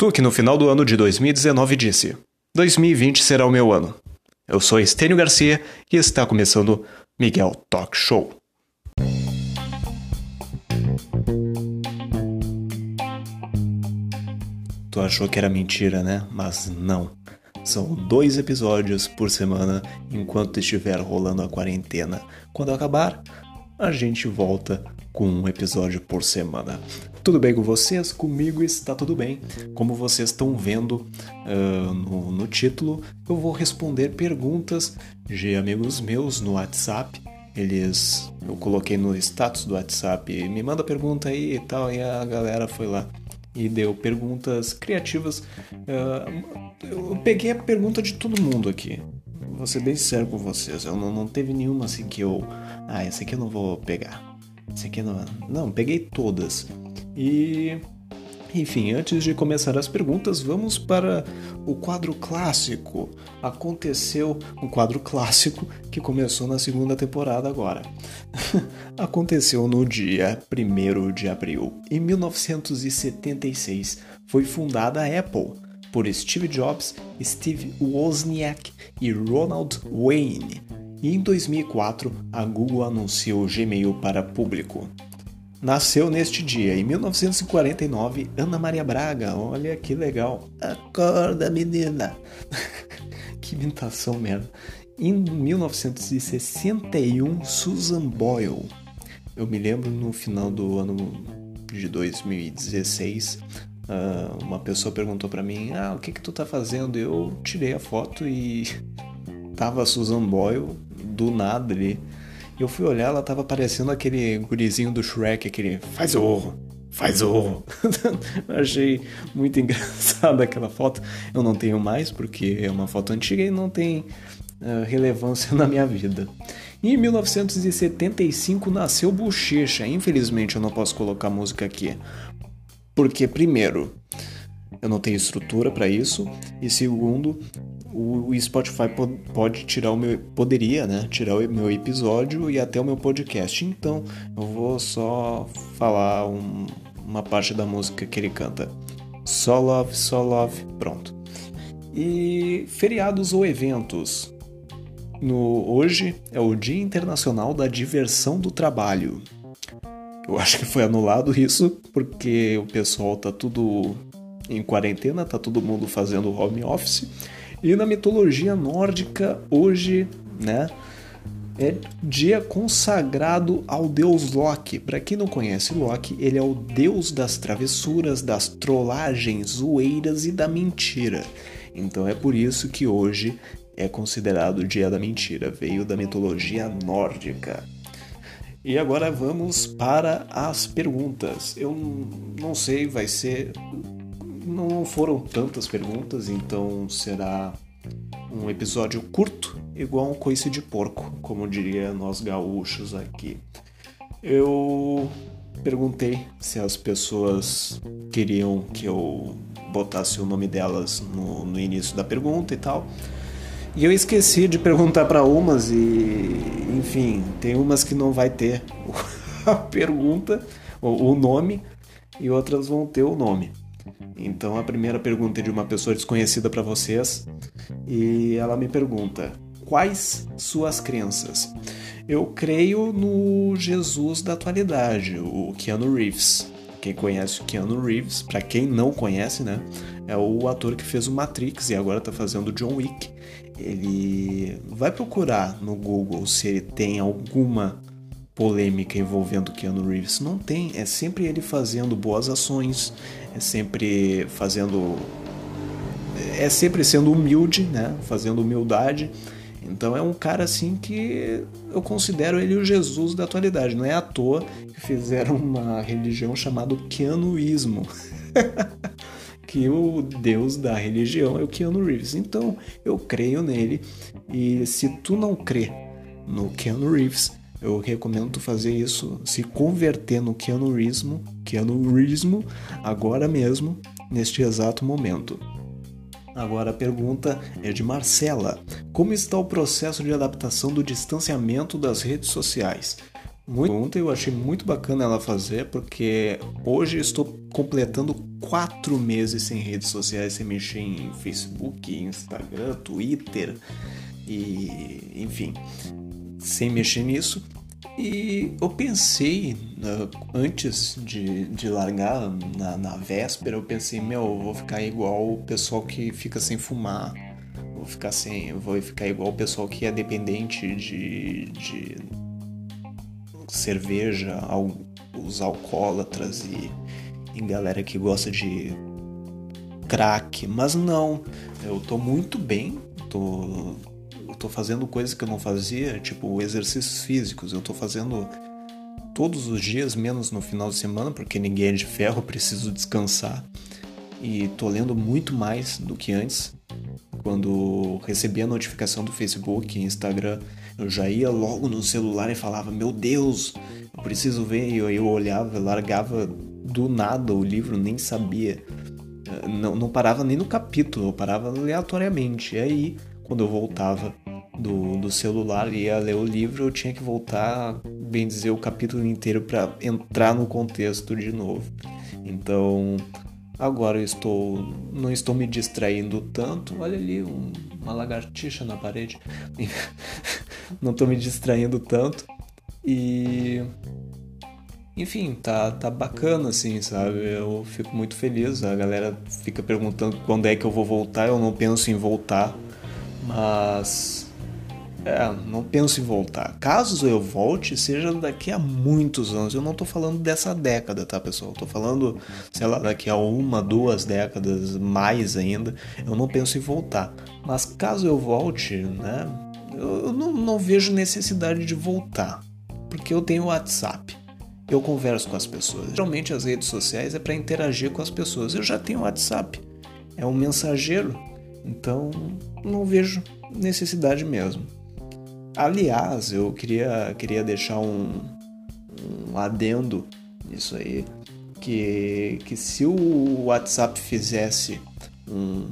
Tu que no final do ano de 2019 disse: 2020 será o meu ano. Eu sou Estênio Garcia e está começando Miguel Talk Show. Tu achou que era mentira, né? Mas não. São dois episódios por semana enquanto estiver rolando a quarentena. Quando acabar, a gente volta com um episódio por semana. Tudo bem com vocês? Comigo está tudo bem. Como vocês estão vendo uh, no, no título, eu vou responder perguntas de amigos meus no WhatsApp eles eu coloquei no status do WhatsApp me manda pergunta aí e tal e a galera foi lá e deu perguntas criativas uh, eu peguei a pergunta de todo mundo aqui vou ser bem sincero com vocês eu não, não teve nenhuma assim que eu ah essa aqui eu não vou pegar essa aqui não não peguei todas e enfim, antes de começar as perguntas, vamos para o quadro clássico. Aconteceu um quadro clássico que começou na segunda temporada agora. Aconteceu no dia 1 de abril. Em 1976 foi fundada a Apple por Steve Jobs, Steve Wozniak e Ronald Wayne. E em 2004 a Google anunciou o Gmail para público. Nasceu neste dia, em 1949, Ana Maria Braga. Olha que legal. Acorda, menina. que imitação merda. Em 1961, Susan Boyle. Eu me lembro no final do ano de 2016, ah, uma pessoa perguntou para mim: "Ah, o que que tu tá fazendo?" Eu tirei a foto e tava Susan Boyle do nada ali eu fui olhar, ela tava parecendo aquele gurizinho do Shrek, aquele faz o faz o Achei muito engraçada aquela foto. Eu não tenho mais porque é uma foto antiga e não tem uh, relevância na minha vida. E em 1975 nasceu Bochecha. Infelizmente eu não posso colocar música aqui. Porque, primeiro, eu não tenho estrutura para isso. E segundo, o, Spotify pode tirar o meu. Poderia, né? Tirar o meu episódio e até o meu podcast. Então eu vou só falar um, uma parte da música que ele canta. Só love, só love. Pronto. E feriados ou eventos. No, hoje é o Dia Internacional da Diversão do Trabalho. Eu acho que foi anulado isso porque o pessoal tá tudo em quarentena, tá todo mundo fazendo home office e na mitologia nórdica, hoje, né, é dia consagrado ao deus Loki. Para quem não conhece Loki, ele é o deus das travessuras, das trollagens, zoeiras e da mentira. Então é por isso que hoje é considerado o dia da mentira, veio da mitologia nórdica. E agora vamos para as perguntas. Eu não sei, vai ser não foram tantas perguntas, então será um episódio curto, igual um coice de porco, como diria nós gaúchos aqui. Eu perguntei se as pessoas queriam que eu botasse o nome delas no, no início da pergunta e tal. E eu esqueci de perguntar para umas e, enfim, tem umas que não vai ter a pergunta, o nome, e outras vão ter o nome. Então a primeira pergunta é de uma pessoa desconhecida para vocês e ela me pergunta: quais suas crenças? Eu creio no Jesus da atualidade, o Keanu Reeves. Quem conhece o Keanu Reeves, para quem não conhece, né, é o ator que fez o Matrix e agora tá fazendo o John Wick. Ele vai procurar no Google se ele tem alguma polêmica envolvendo Keanu Reeves. Não tem, é sempre ele fazendo boas ações, é sempre fazendo. É sempre sendo humilde, né? Fazendo humildade. Então é um cara assim que eu considero ele o Jesus da atualidade. Não é à toa que fizeram uma religião chamada Keanuísmo. que o deus da religião é o Keanu Reeves. Então eu creio nele. E se tu não crê no Keanu Reeves, eu recomendo tu fazer isso, se converter no Keanuismo, Keanuismo agora mesmo, neste exato momento. Agora a pergunta é de Marcela. Como está o processo de adaptação do distanciamento das redes sociais? Muito, eu achei muito bacana ela fazer, porque hoje estou completando quatro meses sem redes sociais, sem mexer em Facebook, Instagram, Twitter e enfim, sem mexer nisso. E eu pensei, né, antes de, de largar, na, na véspera, eu pensei, meu, eu vou ficar igual o pessoal que fica sem fumar. Vou ficar sem. Vou ficar igual o pessoal que é dependente de, de cerveja, os alcoólatras e, e galera que gosta de crack. Mas não, eu tô muito bem, tô tô fazendo coisas que eu não fazia, tipo exercícios físicos. Eu tô fazendo todos os dias, menos no final de semana, porque ninguém é de ferro, preciso descansar. E tô lendo muito mais do que antes. Quando recebi a notificação do Facebook e Instagram, eu já ia logo no celular e falava: Meu Deus, eu preciso ver. E eu, eu olhava, largava do nada o livro, nem sabia. Não, não parava nem no capítulo, eu parava aleatoriamente. E aí, quando eu voltava do, do celular e ia ler o livro, eu tinha que voltar, bem dizer, o capítulo inteiro para entrar no contexto de novo. Então, agora eu estou não estou me distraindo tanto. Olha ali um, uma lagartixa na parede. não estou me distraindo tanto e enfim, tá, tá bacana assim, sabe? Eu fico muito feliz. A galera fica perguntando quando é que eu vou voltar. Eu não penso em voltar, mas é, não penso em voltar. Caso eu volte, seja daqui a muitos anos. Eu não tô falando dessa década, tá, pessoal? Tô falando, sei lá, daqui a uma, duas décadas, mais ainda. Eu não penso em voltar. Mas caso eu volte, né? Eu não, não vejo necessidade de voltar. Porque eu tenho WhatsApp. Eu converso com as pessoas. Geralmente as redes sociais é para interagir com as pessoas. Eu já tenho WhatsApp. É um mensageiro. Então não vejo necessidade mesmo. Aliás, eu queria, queria deixar um, um adendo nisso aí, que, que se o WhatsApp fizesse um,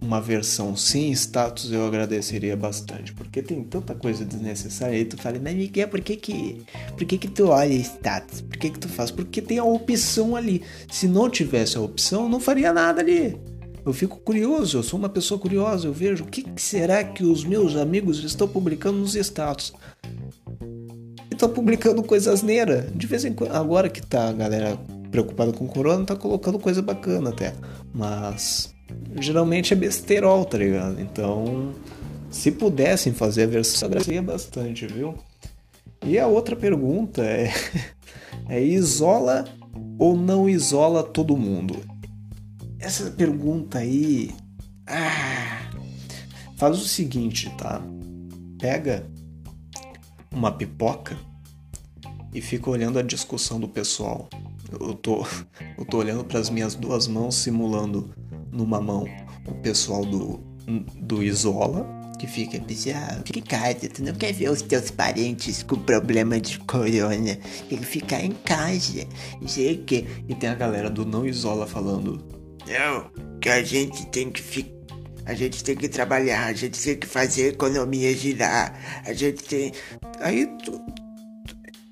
uma versão sem status, eu agradeceria bastante, porque tem tanta coisa desnecessária aí, tu fala, mas Miguel, por que que, por que que tu olha status? Por que que tu faz? Porque tem a opção ali. Se não tivesse a opção, não faria nada ali. Eu fico curioso, eu sou uma pessoa curiosa, eu vejo o que será que os meus amigos estão publicando nos status. Estão publicando coisas neira. De vez em quando, agora que tá a galera preocupada com o corona, tá colocando coisa bacana até. Mas geralmente é besterol, tá ligado? Então, se pudessem fazer a versão, agradeceria bastante, viu? E a outra pergunta é, é isola ou não isola todo mundo? Essa pergunta aí. Ah, faz o seguinte, tá? Pega uma pipoca e fica olhando a discussão do pessoal. Eu tô, eu tô olhando para as minhas duas mãos, simulando numa mão o pessoal do, do Isola, que fica ah, fica casa, tu não quer ver os teus parentes com problema de corona, tem que ficar em casa, não sei o que. E tem a galera do Não Isola falando, não, que a gente tem que ficar. A gente tem que trabalhar, a gente tem que fazer a economia girar, a gente tem. Aí tu,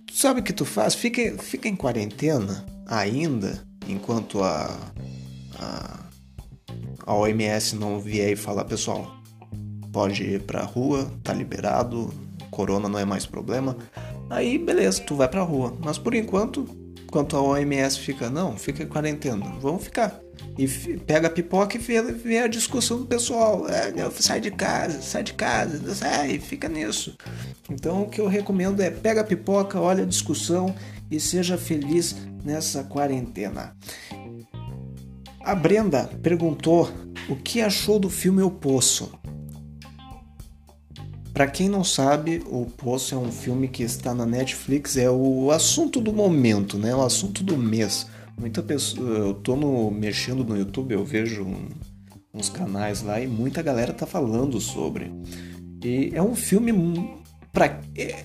tu sabe o que tu faz? Fica, fica em quarentena ainda, enquanto a, a, a OMS não vier e falar, pessoal, pode ir pra rua, tá liberado, corona não é mais problema. Aí beleza, tu vai pra rua. Mas por enquanto, enquanto a OMS fica, não, fica em quarentena, vamos ficar e pega a pipoca e vê, vê, a discussão do pessoal. É, sai de casa, sai de casa, sai, fica nisso. Então o que eu recomendo é pega a pipoca, olha a discussão e seja feliz nessa quarentena. A Brenda perguntou o que achou do filme O Poço. Para quem não sabe, O Poço é um filme que está na Netflix, é o assunto do momento, né? O assunto do mês Muita pessoa, eu tô no, mexendo no YouTube, eu vejo um, uns canais lá e muita galera tá falando sobre. E é um filme para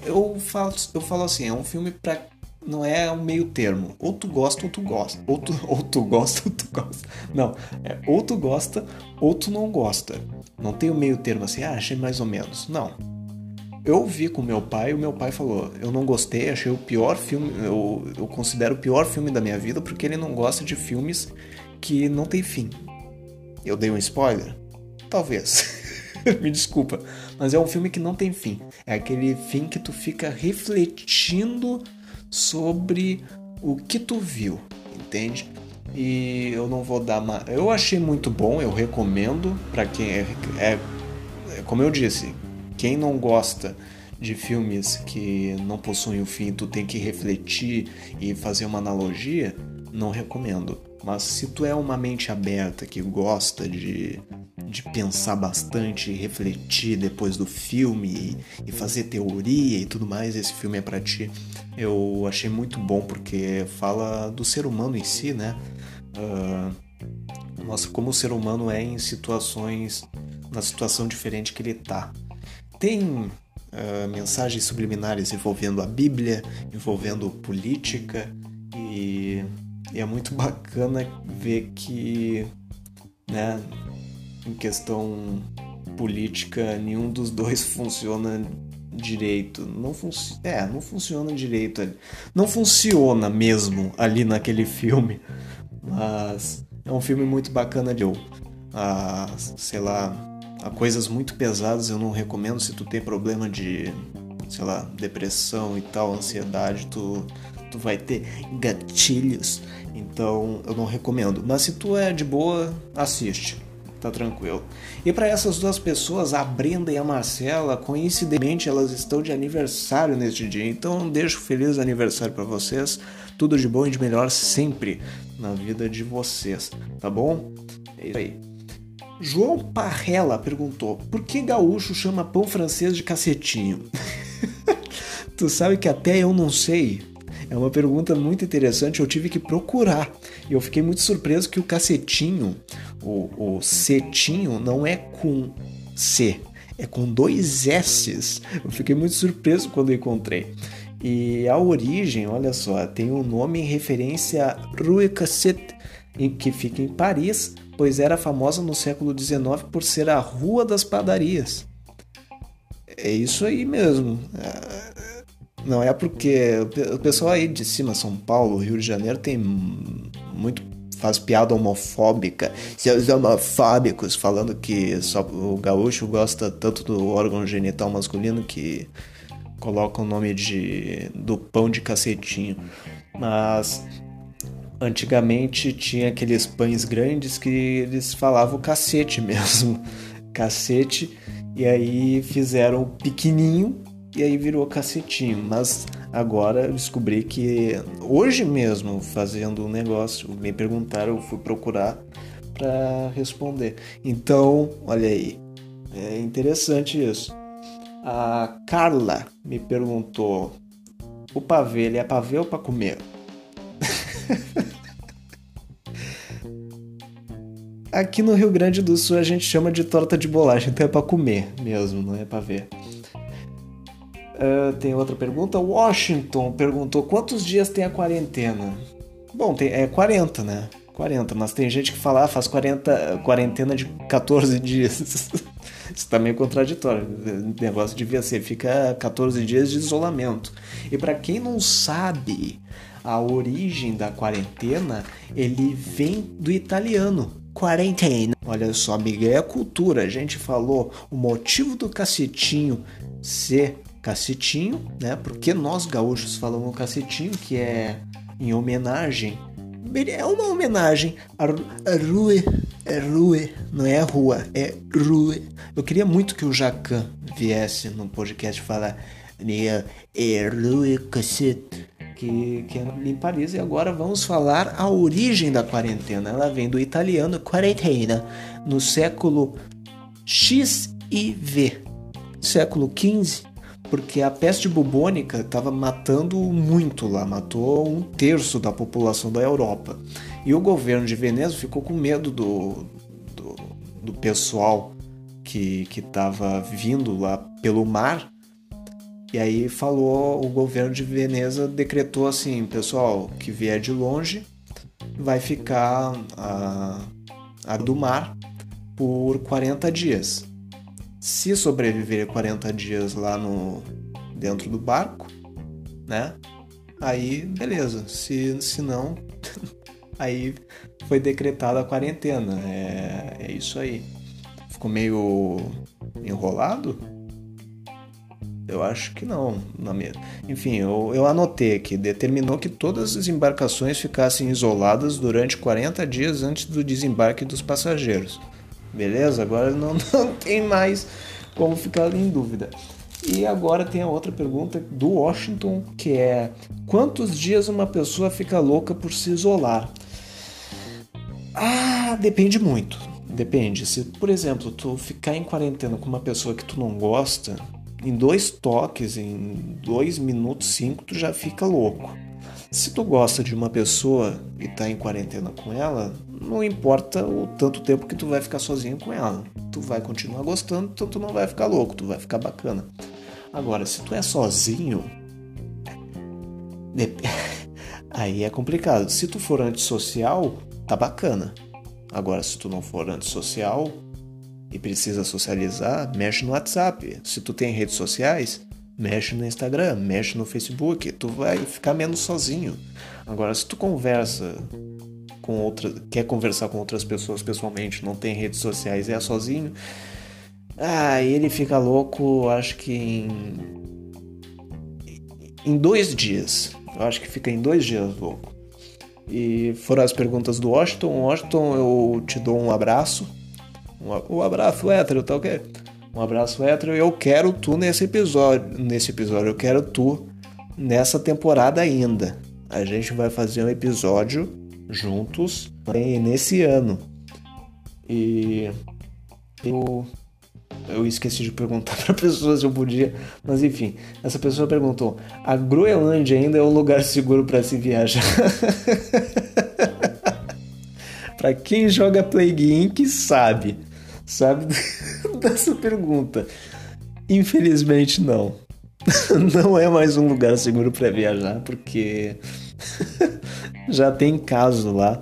eu falo, eu falo assim, é um filme para não é um meio termo. Ou tu gosta ou tu gosta. Ou tu, ou tu gosta ou tu gosta. Não, é ou tu gosta ou tu não gosta. Não tem o um meio termo assim, ah, achei mais ou menos. Não. Eu vi com meu pai e o meu pai falou: Eu não gostei, achei o pior filme, eu, eu considero o pior filme da minha vida porque ele não gosta de filmes que não tem fim. Eu dei um spoiler? Talvez. Me desculpa. Mas é um filme que não tem fim. É aquele fim que tu fica refletindo sobre o que tu viu, entende? E eu não vou dar mais. Eu achei muito bom, eu recomendo para quem é, é, é. Como eu disse, quem não gosta de filmes que não possuem o fim, tu tem que refletir e fazer uma analogia, não recomendo. Mas se tu é uma mente aberta que gosta de, de pensar bastante, refletir depois do filme e, e fazer teoria e tudo mais, esse filme é para ti. Eu achei muito bom porque fala do ser humano em si, né? Uh, como o ser humano é em situações, na situação diferente que ele tá. Tem uh, mensagens subliminares envolvendo a Bíblia, envolvendo política e, e, é muito bacana ver que, né, em questão política, nenhum dos dois funciona direito. Não funciona. É, não funciona direito. Não funciona mesmo ali naquele filme. Mas é um filme muito bacana de eu. Ah, sei lá, a coisas muito pesadas eu não recomendo se tu tem problema de, sei lá, depressão e tal, ansiedade, tu, tu vai ter gatilhos. Então eu não recomendo. Mas se tu é de boa, assiste. Tá tranquilo. E para essas duas pessoas, a Brenda e a Marcela, coincidentemente elas estão de aniversário neste dia. Então deixo feliz aniversário para vocês. Tudo de bom e de melhor sempre na vida de vocês, tá bom? É isso aí. João Parrella perguntou: por que gaúcho chama pão francês de cacetinho? tu sabe que até eu não sei. É uma pergunta muito interessante, eu tive que procurar. E eu fiquei muito surpreso que o cacetinho, o, o cetinho, não é com C, é com dois S's. Eu fiquei muito surpreso quando encontrei. E a origem, olha só, tem um nome em referência a Rue Cassette, que fica em Paris, pois era famosa no século XIX por ser a Rua das Padarias. É isso aí mesmo. É, não é porque o pessoal aí de cima, São Paulo, Rio de Janeiro, tem muito faz piada homofóbica, seus homofóbicos, falando que só o gaúcho gosta tanto do órgão genital masculino que coloca o nome de do pão de cacetinho. Mas Antigamente tinha aqueles pães grandes que eles falavam cacete mesmo, cacete, e aí fizeram pequenininho e aí virou cacetinho. Mas agora eu descobri que hoje mesmo, fazendo um negócio, me perguntaram, eu fui procurar para responder. Então, olha aí, é interessante isso. A Carla me perguntou: o pavê ele é pavê ou para comer? Aqui no Rio Grande do Sul a gente chama de torta de bolacha, então é para comer mesmo, não é para ver. Uh, tem outra pergunta. Washington perguntou quantos dias tem a quarentena. Bom, tem, é 40, né? 40, mas tem gente que fala, ah, faz 40, quarentena de 14 dias. Isso tá meio contraditório. O negócio devia ser, fica 14 dias de isolamento. E para quem não sabe, a origem da quarentena, ele vem do italiano quarentena. Olha só, amiga, é cultura. A gente falou o motivo do cacetinho ser cacetinho, né? Porque nós gaúchos falamos cacetinho, que é em homenagem. É uma homenagem a, a rue, é rue, não é rua, é rue. Eu queria muito que o Jacan viesse no podcast falar é rue cacete que, que é em Paris. E agora vamos falar a origem da quarentena. Ela vem do italiano quarentena, no século X e V, século XV, porque a peste bubônica estava matando muito lá, matou um terço da população da Europa. E o governo de Veneza ficou com medo do, do, do pessoal que estava vindo lá pelo mar e aí falou, o governo de Veneza decretou assim, pessoal, que vier de longe vai ficar a, a do mar por 40 dias. Se sobreviver 40 dias lá no dentro do barco, né? Aí, beleza. Se, se não, aí foi decretada a quarentena. É, é isso aí. Ficou meio enrolado? Eu acho que não. Enfim, eu, eu anotei aqui. Determinou que todas as embarcações ficassem isoladas durante 40 dias antes do desembarque dos passageiros. Beleza? Agora não, não tem mais como ficar em dúvida. E agora tem a outra pergunta do Washington, que é: quantos dias uma pessoa fica louca por se isolar? Ah, depende muito. Depende. Se, por exemplo, tu ficar em quarentena com uma pessoa que tu não gosta, em dois toques, em dois minutos, cinco, tu já fica louco. Se tu gosta de uma pessoa e tá em quarentena com ela, não importa o tanto tempo que tu vai ficar sozinho com ela. Tu vai continuar gostando, então tu não vai ficar louco, tu vai ficar bacana. Agora, se tu é sozinho, aí é complicado. Se tu for antissocial, tá bacana. Agora, se tu não for antissocial e precisa socializar, mexe no WhatsApp. Se tu tem redes sociais, mexe no Instagram, mexe no Facebook. Tu vai ficar menos sozinho. Agora, se tu conversa com outra, quer conversar com outras pessoas pessoalmente, não tem redes sociais é sozinho, ah, ele fica louco, acho que em. Em dois dias. Eu acho que fica em dois dias louco. E foram as perguntas do Washington. Washington, eu te dou um abraço. Um, abraço hétero, tá ok? Um abraço hétero. Eu quero tu nesse episódio. Nesse episódio, eu quero tu nessa temporada ainda. A gente vai fazer um episódio juntos nesse ano. E eu eu esqueci de perguntar para pessoa se eu podia, mas enfim, essa pessoa perguntou: a Groenlândia ainda é um lugar seguro para se viajar? para quem joga Plague Inc sabe, sabe dessa pergunta. Infelizmente não. Não é mais um lugar seguro para viajar porque já tem caso lá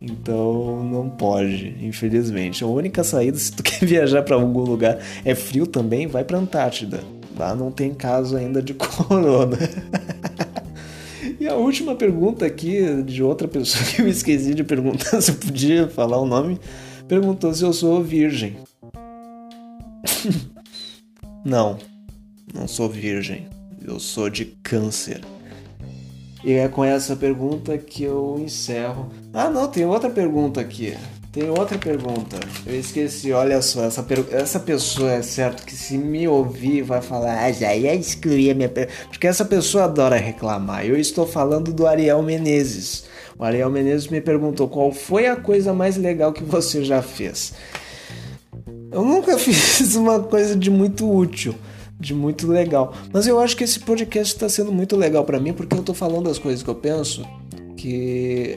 então não pode, infelizmente. A única saída, se tu quer viajar para algum lugar, é frio também, vai para Antártida. Lá não tem caso ainda de corona. e a última pergunta aqui de outra pessoa que eu esqueci de perguntar se eu podia falar o nome, perguntou se eu sou virgem. não, não sou virgem. Eu sou de câncer. E é com essa pergunta que eu encerro. Ah, não, tem outra pergunta aqui. Tem outra pergunta. Eu esqueci, olha só, essa, per... essa pessoa é certo que se me ouvir vai falar, ah, já ia excluir a minha pergunta. Porque essa pessoa adora reclamar. Eu estou falando do Ariel Menezes. O Ariel Menezes me perguntou qual foi a coisa mais legal que você já fez. Eu nunca fiz uma coisa de muito útil de muito legal. Mas eu acho que esse podcast está sendo muito legal para mim porque eu estou falando as coisas que eu penso que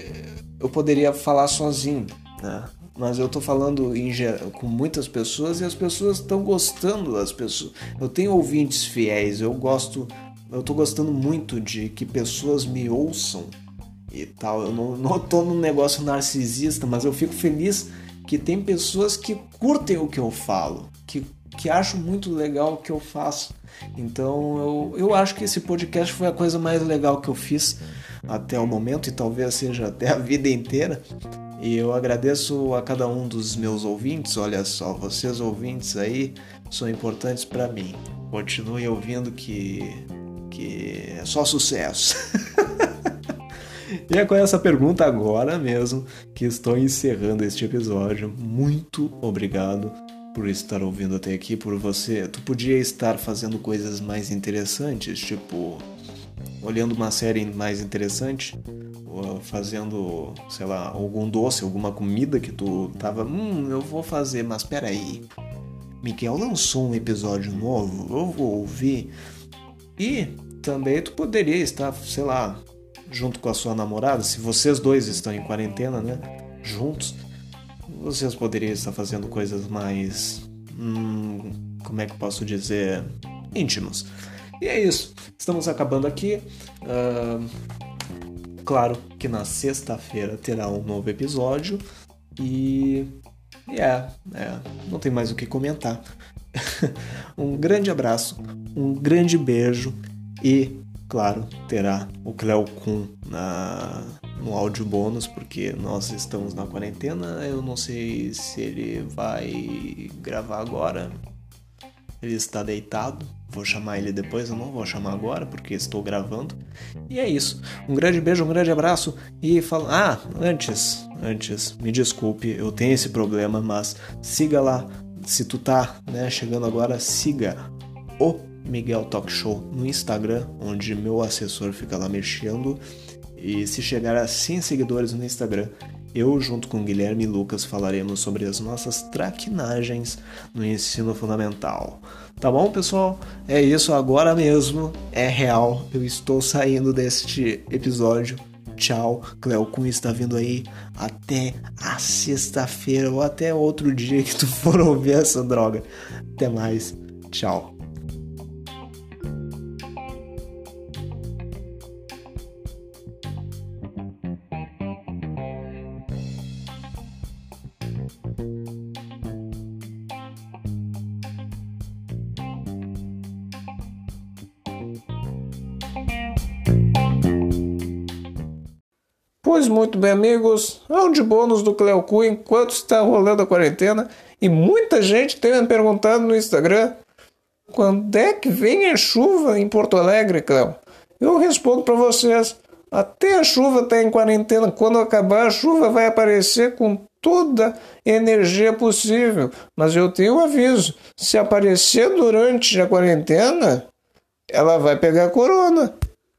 eu poderia falar sozinho, né? Mas eu estou falando em, com muitas pessoas e as pessoas estão gostando das pessoas. Eu tenho ouvintes fiéis, eu gosto, eu tô gostando muito de que pessoas me ouçam e tal. Eu não, não tô num negócio narcisista, mas eu fico feliz que tem pessoas que curtem o que eu falo, que que acho muito legal o que eu faço. Então eu, eu acho que esse podcast foi a coisa mais legal que eu fiz até o momento e talvez seja até a vida inteira. E eu agradeço a cada um dos meus ouvintes. Olha só, vocês ouvintes aí são importantes para mim. Continue ouvindo que, que é só sucesso. e é com essa pergunta agora mesmo que estou encerrando este episódio. Muito obrigado por estar ouvindo até aqui, por você. Tu podia estar fazendo coisas mais interessantes, tipo olhando uma série mais interessante, fazendo, sei lá, algum doce, alguma comida que tu tava, hum, eu vou fazer, mas peraí. Miguel lançou um episódio novo, eu vou ouvir. E também tu poderia estar, sei lá, junto com a sua namorada, se vocês dois estão em quarentena, né? Juntos vocês poderiam estar fazendo coisas mais. Hum, como é que posso dizer? íntimas. E é isso. Estamos acabando aqui. Uh, claro que na sexta-feira terá um novo episódio. E. É, é, não tem mais o que comentar. um grande abraço, um grande beijo e, claro, terá o Cleo Kun na, no áudio bônus, porque nós estamos na quarentena. Eu não sei se ele vai gravar agora. Ele está deitado. Vou chamar ele depois, eu não vou chamar agora porque estou gravando. E é isso. Um grande beijo, um grande abraço e fala. Ah, antes, antes, me desculpe, eu tenho esse problema, mas siga lá. Se tu tá, né, chegando agora, siga o Miguel Talk Show no Instagram, onde meu assessor fica lá mexendo. E se chegar a 100 seguidores no Instagram, eu, junto com Guilherme e Lucas, falaremos sobre as nossas traquinagens no ensino fundamental. Tá bom, pessoal? É isso agora mesmo. É real. Eu estou saindo deste episódio. Tchau. Cleo Cunha está vindo aí até a sexta-feira ou até outro dia que tu for ouvir essa droga. Até mais. Tchau. Pois muito bem, amigos, é um de bônus do Cleocu enquanto está rolando a quarentena e muita gente tem me perguntado no Instagram quando é que vem a chuva em Porto Alegre, Cleo? Eu respondo para vocês, até a chuva está em quarentena, quando acabar a chuva vai aparecer com toda energia possível, mas eu tenho um aviso, se aparecer durante a quarentena, ela vai pegar corona.